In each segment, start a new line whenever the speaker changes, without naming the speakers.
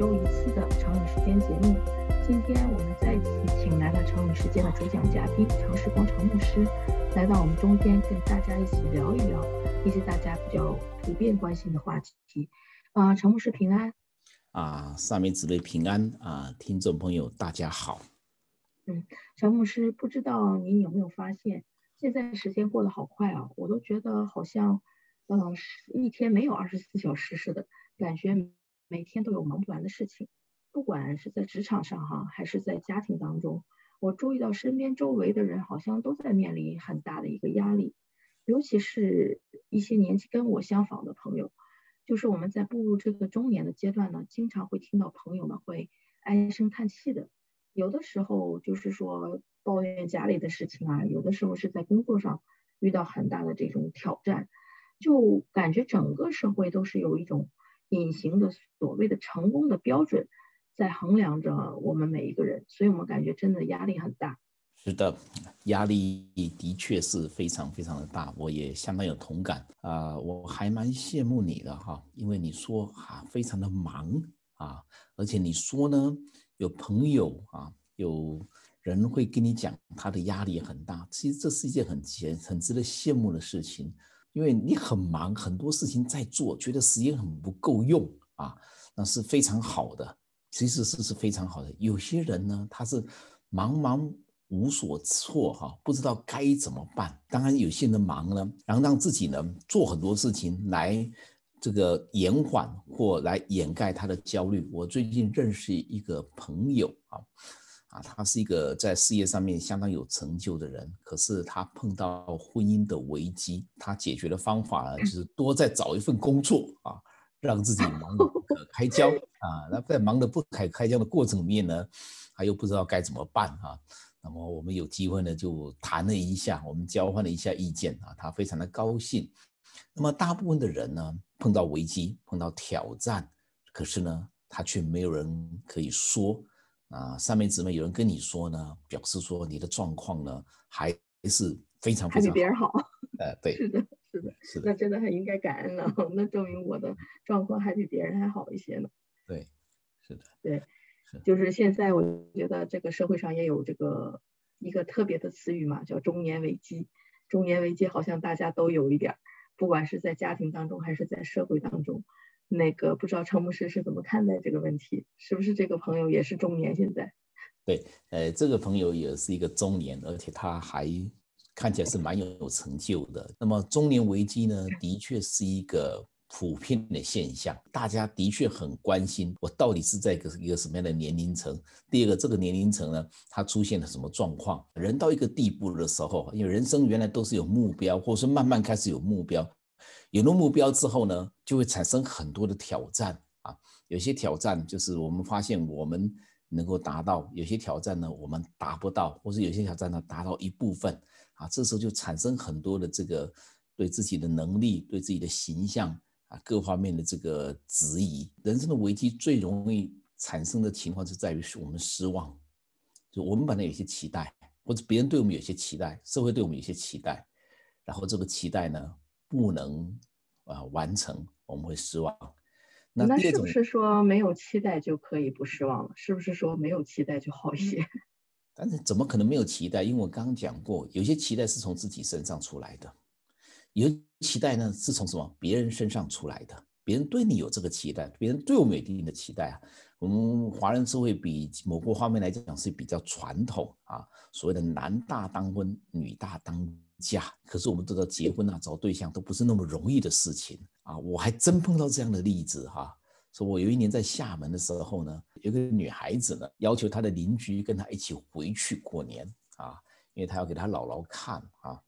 周一次的成语时间节目。今天我们再次请来了成语时间的主讲嘉宾常世光常牧师，来到我们中间，跟大家一起聊一聊一些大家比较普遍关心的话题。啊，常牧师平安。
啊，上面姊妹平安啊，听众朋友大家好。
嗯，常牧师，不知道您有没有发现，现在时间过得好快啊，我都觉得好像，嗯，一天没有二十四小时似的，感觉。每天都有忙不完的事情，不管是在职场上哈，还是在家庭当中，我注意到身边周围的人好像都在面临很大的一个压力，尤其是一些年纪跟我相仿的朋友，就是我们在步入这个中年的阶段呢，经常会听到朋友们会唉声叹气的，有的时候就是说抱怨家里的事情啊，有的时候是在工作上遇到很大的这种挑战，就感觉整个社会都是有一种。隐形的所谓的成功的标准，在衡量着我们每一个人，所以我们感觉真的压力很大。
是的，压力的确是非常非常的大，我也相当有同感啊！我还蛮羡慕你的哈，因为你说啊，非常的忙啊，而且你说呢，有朋友啊，有人会跟你讲他的压力很大，其实这是一件很很很值得羡慕的事情。因为你很忙，很多事情在做，觉得时间很不够用啊，那是非常好的，其实是是非常好的。有些人呢，他是茫茫无所措哈，不知道该怎么办。当然，有些人忙呢，然后让自己呢做很多事情来这个延缓或来掩盖他的焦虑。我最近认识一个朋友啊。啊，他是一个在事业上面相当有成就的人，可是他碰到婚姻的危机，他解决的方法呢，就是多再找一份工作啊，让自己忙得不可开交 啊。那在忙得不可开交的过程里面呢，他又不知道该怎么办啊。那么我们有机会呢，就谈了一下，我们交换了一下意见啊，他非常的高兴。那么大部分的人呢，碰到危机、碰到挑战，可是呢，他却没有人可以说。啊，三妹姊妹有人跟你说呢，表示说你的状况呢还是非常非常
比别人好。
呃，对，
是的，是的，是的，那真的很应该感恩了。那证明我的状况还比别人还好一些呢。
对，是的，
对，就是现在我觉得这个社会上也有这个一个特别的词语嘛，叫中年危机。中年危机好像大家都有一点，不管是在家庭当中还是在社会当中。那个不知道陈牧师是怎么看待这个问题？是不是这个朋友也是中年？现在，
对，呃，这个朋友也是一个中年，而且他还看起来是蛮有成就的。那么中年危机呢，的确是一个普遍的现象，大家的确很关心我到底是在一个一个什么样的年龄层。第二个，这个年龄层呢，它出现了什么状况？人到一个地步的时候，因为人生原来都是有目标，或者说慢慢开始有目标。有了目标之后呢，就会产生很多的挑战啊。有些挑战就是我们发现我们能够达到，有些挑战呢我们达不到，或者有些挑战呢达到一部分啊。这时候就产生很多的这个对自己的能力、对自己的形象啊各方面的这个质疑。人生的危机最容易产生的情况是在于是我们失望，就我们本来有些期待，或者别人对我们有些期待，社会对我们有些期待，然后这个期待呢。不能啊完成，我们会失望。
那是不是说没有期待就可以不失望了？是不是说没有期待就好一些？
但是怎么可能没有期待？因为我刚刚讲过，有些期待是从自己身上出来的，有期待呢是从什么别人身上出来的。别人对你有这个期待，别人对我们有一定的期待啊。我们华人社会比某个方面来讲是比较传统啊，所谓的男大当婚，女大当。嫁，可是我们都知道结婚啊，找对象都不是那么容易的事情啊。我还真碰到这样的例子哈，说我有一年在厦门的时候呢，有个女孩子呢，要求她的邻居跟她一起回去过年啊，因为她要给她姥姥看啊，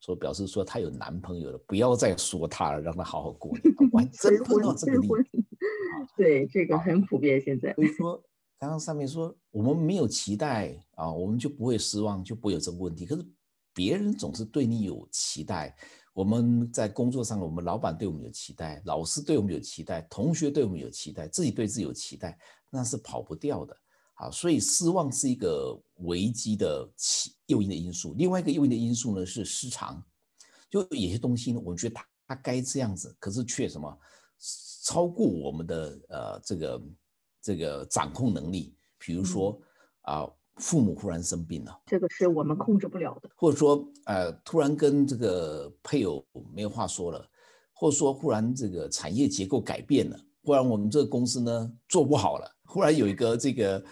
说表示说她有男朋友了，不要再说她了，让她好好过年。我还真 碰到这个例子，
对，这个很普遍现在。
所以说，刚刚上面说我们没有期待啊，我们就不会失望，就不会有这个问题。可是。别人总是对你有期待，我们在工作上，我们老板对我们有期待，老师对我们有期待，同学对我们有期待，自己对自己有期待，那是跑不掉的。好，所以失望是一个危机的起诱因的因素。另外一个诱因的因素呢是失常，就有些东西呢，我们觉得它它该这样子，可是却什么超过我们的呃这个这个掌控能力，比如说啊，父母忽然生病了，
这个是我们控制不了的，
或者说呃，突然跟这个配偶没有话说了，或者说忽然这个产业结构改变了，忽然我们这个公司呢做不好了，忽然有一个这个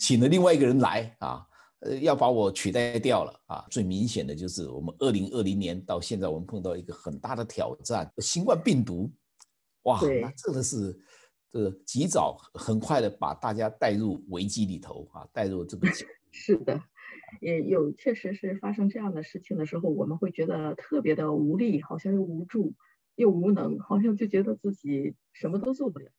请了另外一个人来啊。呃，要把我取代掉了啊！最明显的就是我们二零二零年到现在，我们碰到一个很大的挑战——新冠病毒。哇，那真的是这个及早、很快的把大家带入危机里头啊，带入这个。
是的，也有确实是发生这样的事情的时候，我们会觉得特别的无力，好像又无助又无能，好像就觉得自己什么都做不了。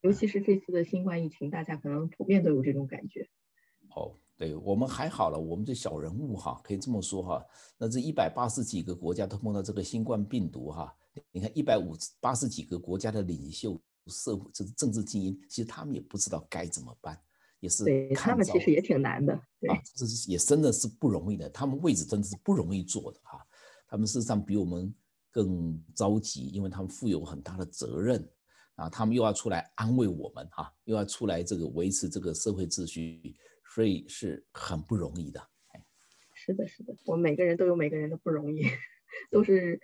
尤其是这次的新冠疫情，大家可能普遍都有这种感觉。
哦。对我们还好了，我们这小人物哈，可以这么说哈。那这一百八十几个国家都碰到这个新冠病毒哈，你看一百五八十几个国家的领袖、社会就是政治精英，其实他们也不知道该怎么办，也是
对他们其实也挺难的，对，
这是也真的是不容易的。他们位置真的是不容易做的哈，他们事实上比我们更着急，因为他们负有很大的责任啊，他们又要出来安慰我们哈，又要出来这个维持这个社会秩序。所以是很不容易的，
是的，是的，我们每个人都有每个人的不容易，都是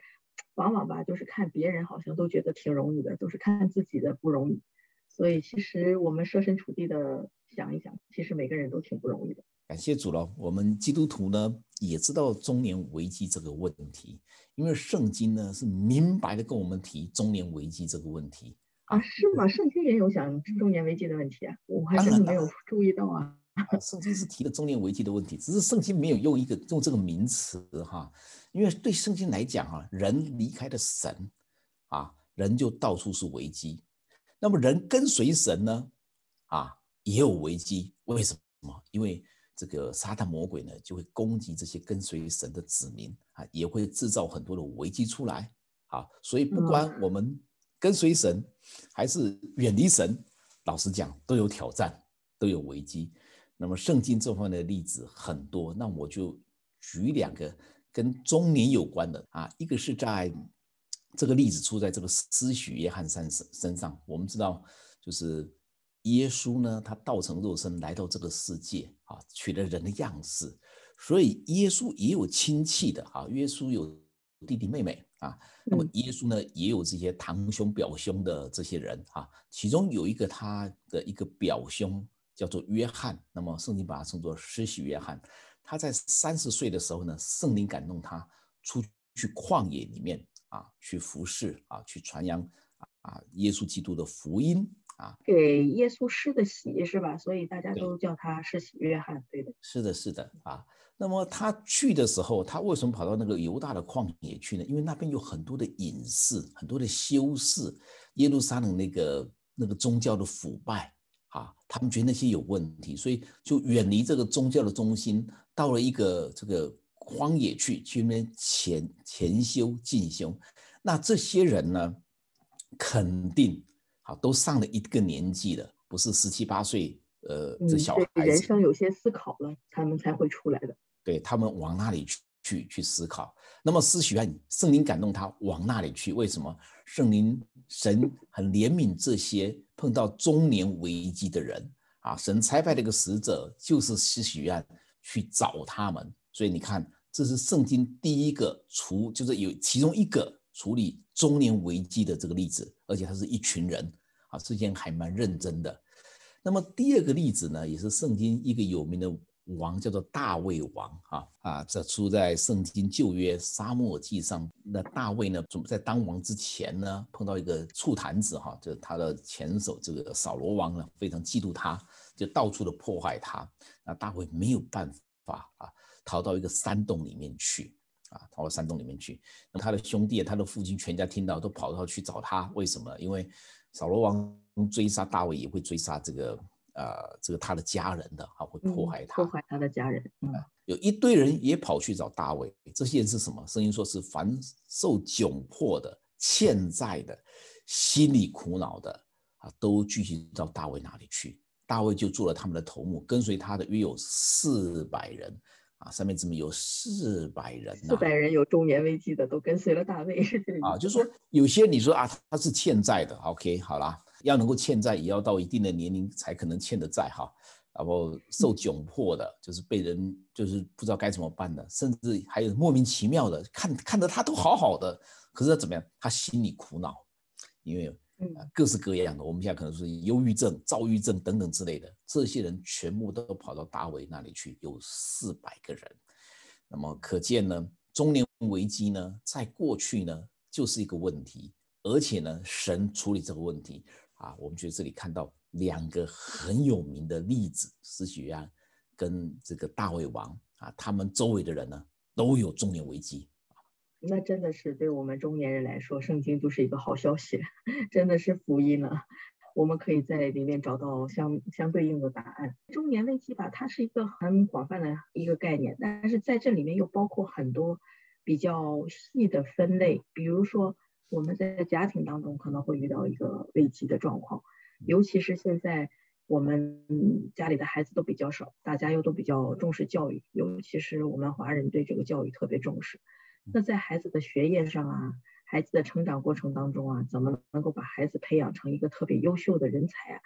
往往吧，就是看别人好像都觉得挺容易的，都是看自己的不容易。所以其实我们设身处地的想一想，其实每个人都挺不容易的。
感谢主了，我们基督徒呢也知道中年危机这个问题，因为圣经呢是明白的跟我们提中年危机这个问题
啊，是吗？圣经也有讲中年危机的问题啊，我还真的没有注意到啊。
圣经是提了中年危机的问题，只是圣经没有用一个用这个名词哈，因为对圣经来讲哈，人离开了神啊，人就到处是危机。那么人跟随神呢，啊，也有危机。为什么？因为这个撒旦魔鬼呢，就会攻击这些跟随神的子民啊，也会制造很多的危机出来啊。所以不管我们跟随神还是远离神，老实讲都有挑战，都有危机。那么圣经这方面的例子很多，那我就举两个跟中年有关的啊，一个是在这个例子出在这个施许约翰身身上。我们知道，就是耶稣呢，他道成肉身来到这个世界啊，取了人的样式，所以耶稣也有亲戚的啊，耶稣有弟弟妹妹啊，那么耶稣呢也有这些堂兄表兄的这些人啊，其中有一个他的一个表兄。叫做约翰，那么圣经把他称作施洗约翰。他在三十岁的时候呢，圣灵感动他出去旷野里面啊，去服侍啊，去传扬啊耶稣基督的福音啊，
给耶稣施的洗是吧？所以大家都叫他施洗约翰，对的。
是的，是的啊。那么他去的时候，他为什么跑到那个犹大的旷野去呢？因为那边有很多的隐士，很多的修士，耶路撒冷那个那个宗教的腐败。啊，他们觉得那些有问题，所以就远离这个宗教的中心，到了一个这个荒野去，去那边潜潜修进修。那这些人呢，肯定好都上了一个年纪了，不是十七八岁，呃，这小孩
子人生有些思考了，他们才会出来的。
对他们往那里去去思考。那么施许愿，圣灵感动他往那里去，为什么？圣灵神很怜悯这些。碰到中年危机的人啊，神差派的一个使者就是施许愿去找他们，所以你看，这是圣经第一个处，就是有其中一个处理中年危机的这个例子，而且他是一群人啊，之前还蛮认真的。那么第二个例子呢，也是圣经一个有名的。王叫做大卫王，哈啊，这出在圣经旧约沙漠记上。那大卫呢，准备在当王之前呢，碰到一个醋坛子，哈，就是他的前手这个扫罗王呢，非常嫉妒他，就到处的破坏他。那大卫没有办法啊，逃到一个山洞里面去，啊，逃到山洞里面去。那他的兄弟、他的父亲全家听到都跑到去找他，为什么？因为扫罗王追杀大卫，也会追杀这个。呃，这个他的家人的啊会迫害他，
迫害他的家人。嗯，
有一堆人也跑去找大卫，这些人是什么？声音说是凡受窘迫的、欠债的、心里苦恼的啊，都聚集到大卫那里去。大卫就做了他们的头目，跟随他的约有四百人啊，上面怎么有四百人？
四百人有中年危机的，都跟随了大卫，是这
啊，就是说有些你说啊，他是欠债的，OK，好啦。要能够欠债，也要到一定的年龄才可能欠的债哈。然后受窘迫的，就是被人就是不知道该怎么办的，甚至还有莫名其妙的，看看着他都好好的，可是他怎么样？他心里苦恼，因为各式各样的，我们现在可能是忧郁症、躁郁症等等之类的，这些人全部都跑到大卫那里去，有四百个人。那么可见呢，中年危机呢，在过去呢就是一个问题，而且呢，神处理这个问题啊，我们觉得这里看到。两个很有名的例子，施许安跟这个大卫王啊，他们周围的人呢都有中年危机
那真的是对我们中年人来说，圣经就是一个好消息，真的是福音了。我们可以在里面找到相相对应的答案。中年危机吧，它是一个很广泛的一个概念，但是在这里面又包括很多比较细的分类，比如说我们在家庭当中可能会遇到一个危机的状况。尤其是现在，我们家里的孩子都比较少，大家又都比较重视教育，尤其是我们华人对这个教育特别重视。那在孩子的学业上啊，孩子的成长过程当中啊，怎么能够把孩子培养成一个特别优秀的人才啊？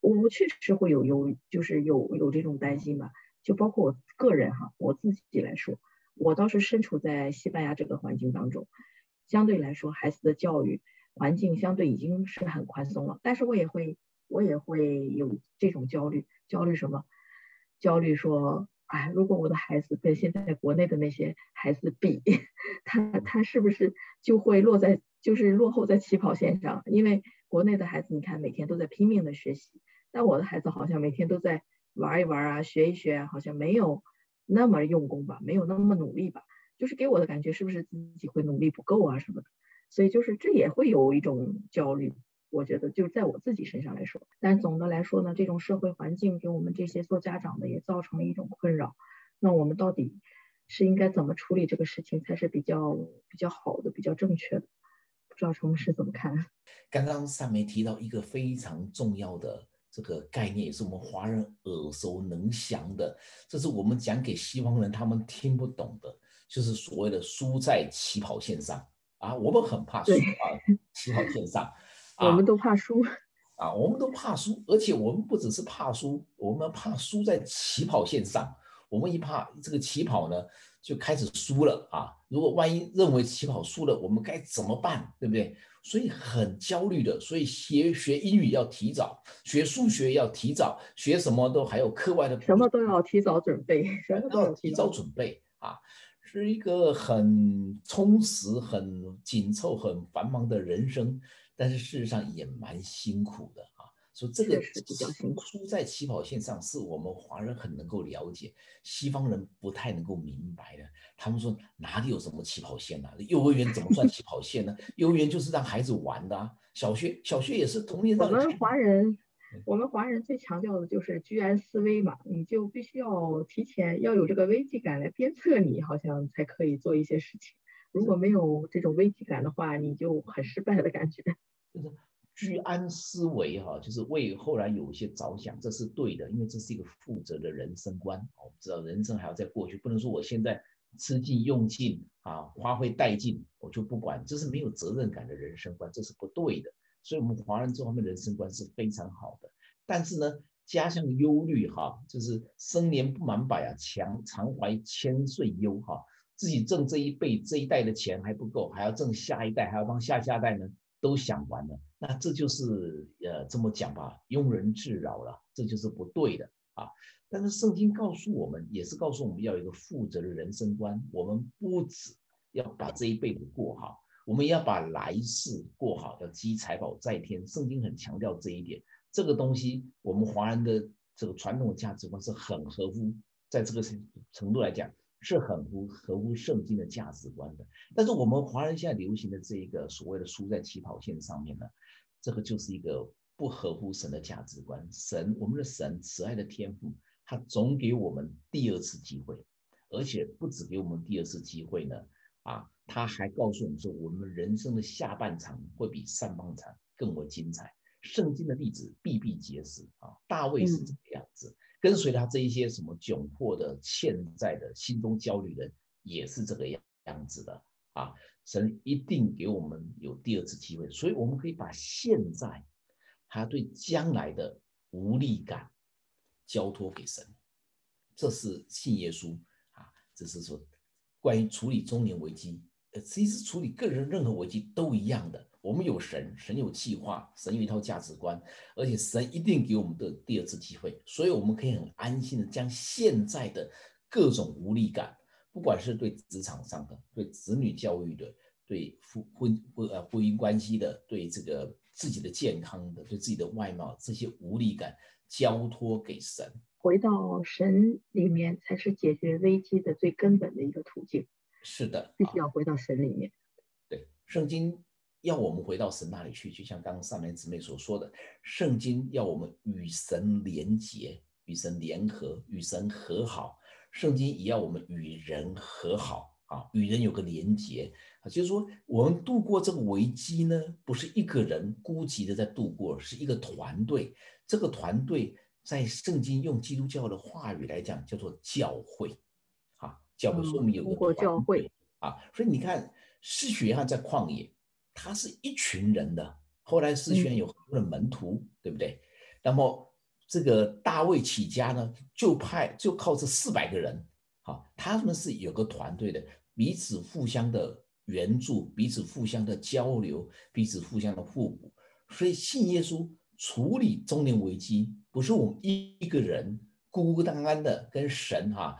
我确实会有有，就是有有这种担心吧。就包括我个人哈，我自己来说，我倒是身处在西班牙这个环境当中，相对来说孩子的教育。环境相对已经是很宽松了，但是我也会，我也会有这种焦虑，焦虑什么？焦虑说，哎，如果我的孩子跟现在国内的那些孩子比，他他是不是就会落在，就是落后在起跑线上？因为国内的孩子，你看每天都在拼命的学习，但我的孩子好像每天都在玩一玩啊，学一学，好像没有那么用功吧，没有那么努力吧，就是给我的感觉是不是自己会努力不够啊什么的？所以就是这也会有一种焦虑，我觉得就是在我自己身上来说。但总的来说呢，这种社会环境给我们这些做家长的也造成了一种困扰。那我们到底是应该怎么处理这个事情才是比较比较好的、比较正确的？不知道陈老师怎么看？
刚刚上面提到一个非常重要的这个概念，也是我们华人耳熟能详的，这是我们讲给西方人他们听不懂的，就是所谓的输在起跑线上。啊，我们很怕输啊，起跑线上，
我们都怕输
啊，我们都怕输，而且我们不只是怕输，我们怕输在起跑线上。我们一怕这个起跑呢，就开始输了啊。如果万一认为起跑输了，我们该怎么办？对不对？所以很焦虑的。所以学学英语要提早，学数学要提早，学什么都还有课外的，
什么都要提早准备，什么都要
提早准备啊。是一个很充实、很紧凑、很繁忙的人生，但是事实上也蛮辛苦的啊。所以这个输在起跑线上，是我们华人很能够了解，西方人不太能够明白的。他们说哪里有什么起跑线呢？幼儿园怎么算起跑线呢？幼儿园就是让孩子玩的啊。小学小学也是同年
我们华人。我们华人最强调的就是居安思危嘛，你就必须要提前要有这个危机感来鞭策你，好像才可以做一些事情。如果没有这种危机感的话，你就很失败的感觉。
就是居安思危哈，就是为后来有一些着想，这是对的，因为这是一个负责的人生观。我们知道人生还要在过去，不能说我现在吃尽用尽啊，花费殆尽，我就不管，这是没有责任感的人生观，这是不对的。所以，我们华人这方面的人生观是非常好的，但是呢，加上忧虑哈，就是生年不满百啊，强常怀千岁忧哈，自己挣这一辈这一代的钱还不够，还要挣下一代，还要帮下下代呢都想完了，那这就是呃这么讲吧，庸人自扰了，这就是不对的啊。但是圣经告诉我们，也是告诉我们要有一个负责的人生观，我们不止要把这一辈子过好。我们要把来世过好，要积财宝在天。圣经很强调这一点。这个东西，我们华人的这个传统的价值观是很合乎，在这个程度来讲，是很合合乎圣经的价值观的。但是我们华人现在流行的这一个所谓的输在起跑线上面呢，这个就是一个不合乎神的价值观。神，我们的神慈爱的天赋，他总给我们第二次机会，而且不止给我们第二次机会呢，啊。他还告诉我们说，我们人生的下半场会比上半场更为精彩。圣经的例子比比皆是啊，大卫是这个样子，跟随他这一些什么窘迫的、欠债的、心中焦虑的，也是这个样样子的啊。神一定给我们有第二次机会，所以我们可以把现在他对将来的无力感交托给神，这是信耶稣啊。这是说关于处理中年危机，其实处理个人任何危机都一样的。我们有神，神有计划，神有一套价值观，而且神一定给我们的第二次机会，所以我们可以很安心的将现在的各种无力感，不管是对职场上的、对子女教育的、对夫婚婚呃婚姻关系的、对这个自己的健康的、对自己的外貌这些无力感，交托给神，
回到神里面才是解决危机的最根本的一个途径。
是的，
必须要回到神里面。
对，圣经。要我们回到神那里去，就像刚刚上面姊妹所说的，圣经要我们与神连结、与神联合、与神和好。圣经也要我们与人和好啊，与人有个连结啊。就是说，我们度过这个危机呢，不是一个人孤寂的在度过，是一个团队。这个团队在圣经用基督教的话语来讲，叫做教会啊。教会说明有个
教会
啊，所以你看，施学翰在旷野。他是一群人的，后来诗宣有很多的门徒，对不对？那么这个大卫起家呢，就派就靠这四百个人，好，他们是有个团队的，彼此互相的援助，彼此互相的交流，彼此互相的互补。所以信耶稣处理中年危机，不是我们一个人孤孤单单的跟神哈啊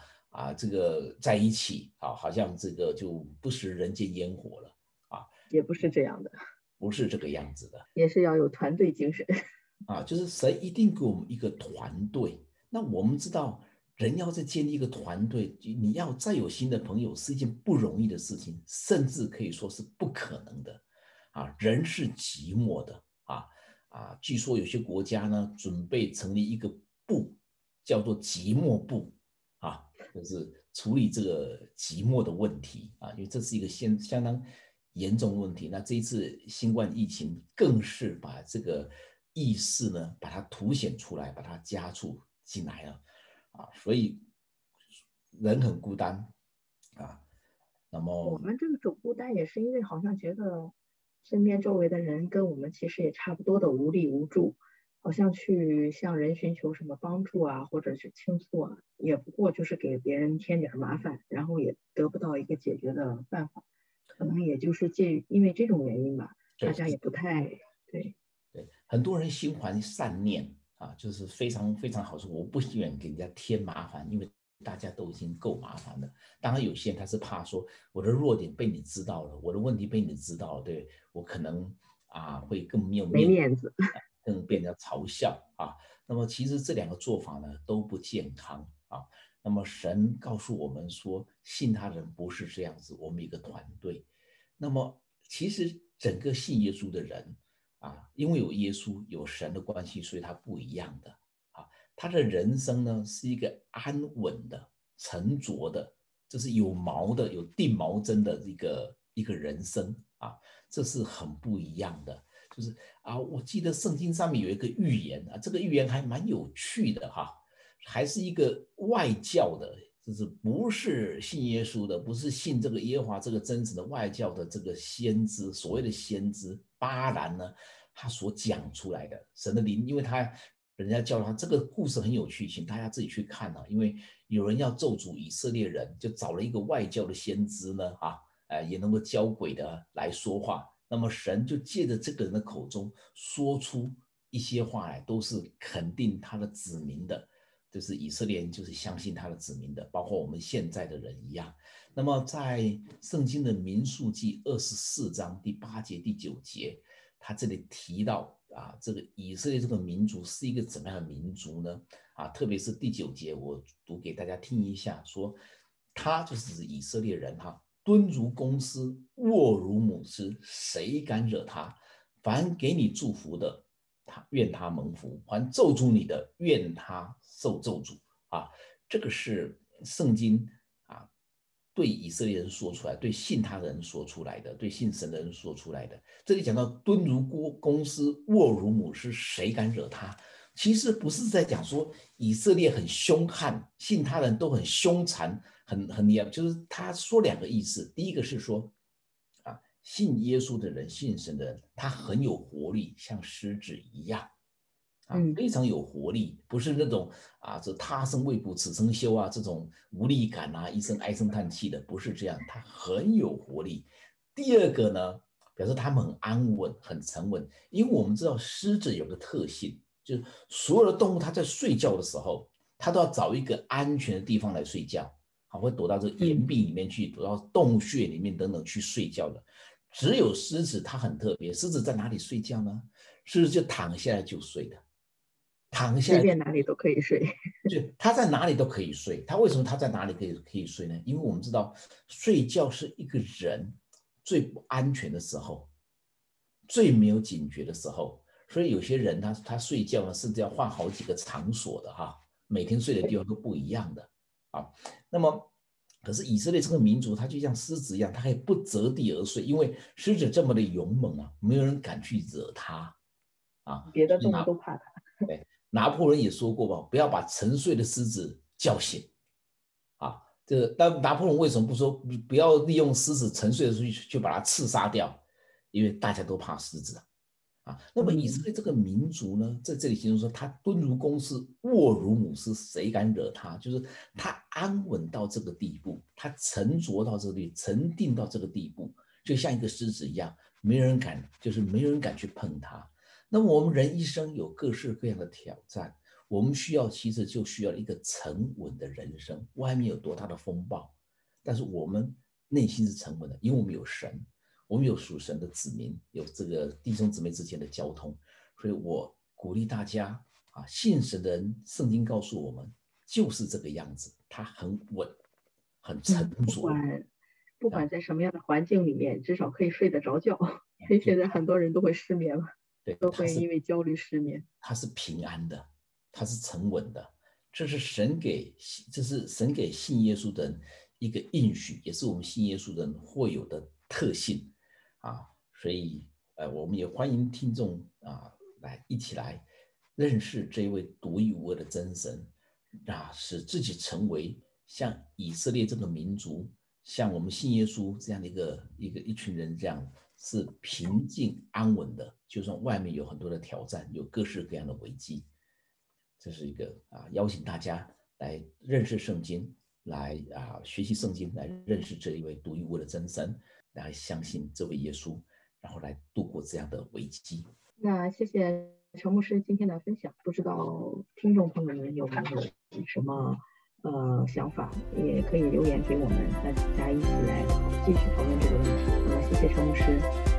这个在一起啊，好像这个就不食人间烟火了啊。
也不是这样的，
不是这个样子的，
也是要有团队精神
啊！就是神一定给我们一个团队。那我们知道，人要在建立一个团队，你要再有新的朋友是一件不容易的事情，甚至可以说是不可能的啊！人是寂寞的啊啊！据说有些国家呢，准备成立一个部，叫做寂寞部啊，就是处理这个寂寞的问题啊，因为这是一个相相当。严重的问题，那这一次新冠疫情更是把这个意识呢，把它凸显出来，把它加注进来了，啊，所以人很孤单，啊，那么
我们这个种孤单也是因为好像觉得身边周围的人跟我们其实也差不多的无力无助，好像去向人寻求什么帮助啊，或者是倾诉啊，也不过就是给别人添点麻烦，然后也得不到一个解决的办法。可能也就是介因为这种原因吧，大家也不太对
对，很多人心怀善念啊，就是非常非常好说，我不希望给人家添麻烦，因为大家都已经够麻烦了。当然，有些人他是怕说我的弱点被你知道了，我的问题被你知道了，对我可能啊会更没有没
面子，
更被人家嘲笑啊。那么其实这两个做法呢都不健康啊。那么神告诉我们说，信他人不是这样子，我们一个团队。那么其实整个信耶稣的人啊，因为有耶稣有神的关系，所以他不一样的啊。他的人生呢是一个安稳的、沉着的，这是有毛的、有定毛针的一个一个人生啊，这是很不一样的。就是啊，我记得圣经上面有一个预言啊，这个预言还蛮有趣的哈。还是一个外教的，就是不是信耶稣的，不是信这个耶和华这个真实的外教的这个先知，所谓的先知巴兰呢，他所讲出来的神的灵，因为他人家叫他这个故事很有趣，请大家自己去看啊，因为有人要咒诅以色列人，就找了一个外教的先知呢，啊，呃，也能够教鬼的来说话，那么神就借着这个人的口中说出一些话来，都是肯定他的子民的。就是以色列人，就是相信他的子民的，包括我们现在的人一样。那么在圣经的民数记二十四章第八节、第九节，他这里提到啊，这个以色列这个民族是一个怎么样的民族呢？啊，特别是第九节，我读给大家听一下，说他就是以色列人哈，敦如公司，卧如母师，谁敢惹他？凡给你祝福的。他愿他蒙福，还咒诅你的，愿他受咒诅啊！这个是圣经啊，对以色列人说出来，对信他的人说出来的，对信神的人说出来的。这里讲到敦如公公狮，卧如母师，谁敢惹他？其实不是在讲说以色列很凶悍，信他人都很凶残，很很厉害。就是他说两个意思，第一个是说。啊信耶稣的人，信神的人，他很有活力，像狮子一样啊，非常有活力，不是那种啊，这他生未卜，此生休啊，这种无力感啊，一声唉声叹气的，不是这样，他很有活力。第二个呢，表示他们很安稳，很沉稳，因为我们知道狮子有个特性，就是所有的动物它在睡觉的时候，它都要找一个安全的地方来睡觉，好，会躲到这个岩壁里面去，躲到洞穴里面等等去睡觉的。只有狮子它很特别，狮子在哪里睡觉呢？狮子就躺下来就睡的。躺下，
随便哪里都可以睡。
就它在哪里都可以睡。它为什么它在哪里可以可以睡呢？因为我们知道，睡觉是一个人最不安全的时候，最没有警觉的时候。所以有些人他他睡觉呢，甚至要换好几个场所的哈，每天睡的地方都不一样的啊。那么，可是以色列这个民族，他就像狮子一样，他可以不择地而睡，因为狮子这么的勇猛啊，没有人敢去惹他啊。
别的动物都怕他。
对。拿破仑也说过吧，不要把沉睡的狮子叫醒，啊，这个但拿破仑为什么不说不要利用狮子沉睡的时候去把它刺杀掉？因为大家都怕狮子啊，啊，那么以色列这个民族呢，在这里形容说他蹲如公狮，卧如母狮，谁敢惹他？就是他安稳到这个地步，他沉着到这里，沉定到这个地步，就像一个狮子一样，没人敢，就是没人敢去碰他。那么我们人一生有各式各样的挑战，我们需要其实就需要一个沉稳的人生。外面有多大的风暴，但是我们内心是沉稳的，因为我们有神，我们有属神的子民，有这个弟兄姊妹之间的交通。所以我鼓励大家啊，信神的人，圣经告诉我们就是这个样子，他很稳，很沉着。
不管不管在什么样的环境里面，至少可以睡得着觉。因为现在很多人都会失眠嘛。
对，
都会因为焦虑失眠。
他是平安的，他是沉稳的，这是神给，这是神给信耶稣的人一个应许，也是我们信耶稣的人会有的特性啊。所以，呃，我们也欢迎听众啊，来一起来认识这位独一无二的真神啊，使自己成为像以色列这个民族，像我们信耶稣这样的一个一个一群人这样。是平静安稳的，就算外面有很多的挑战，有各式各样的危机，这是一个啊，邀请大家来认识圣经，来啊学习圣经，来认识这一位独一无二的真神，来相信这位耶稣，然后来度过这样的危机。
那谢谢陈牧师今天的分享，不知道听众朋友们有没有什么？呃，想法也可以留言给我们，大家一起来继续讨论这个问题。那么，谢谢陈牧师。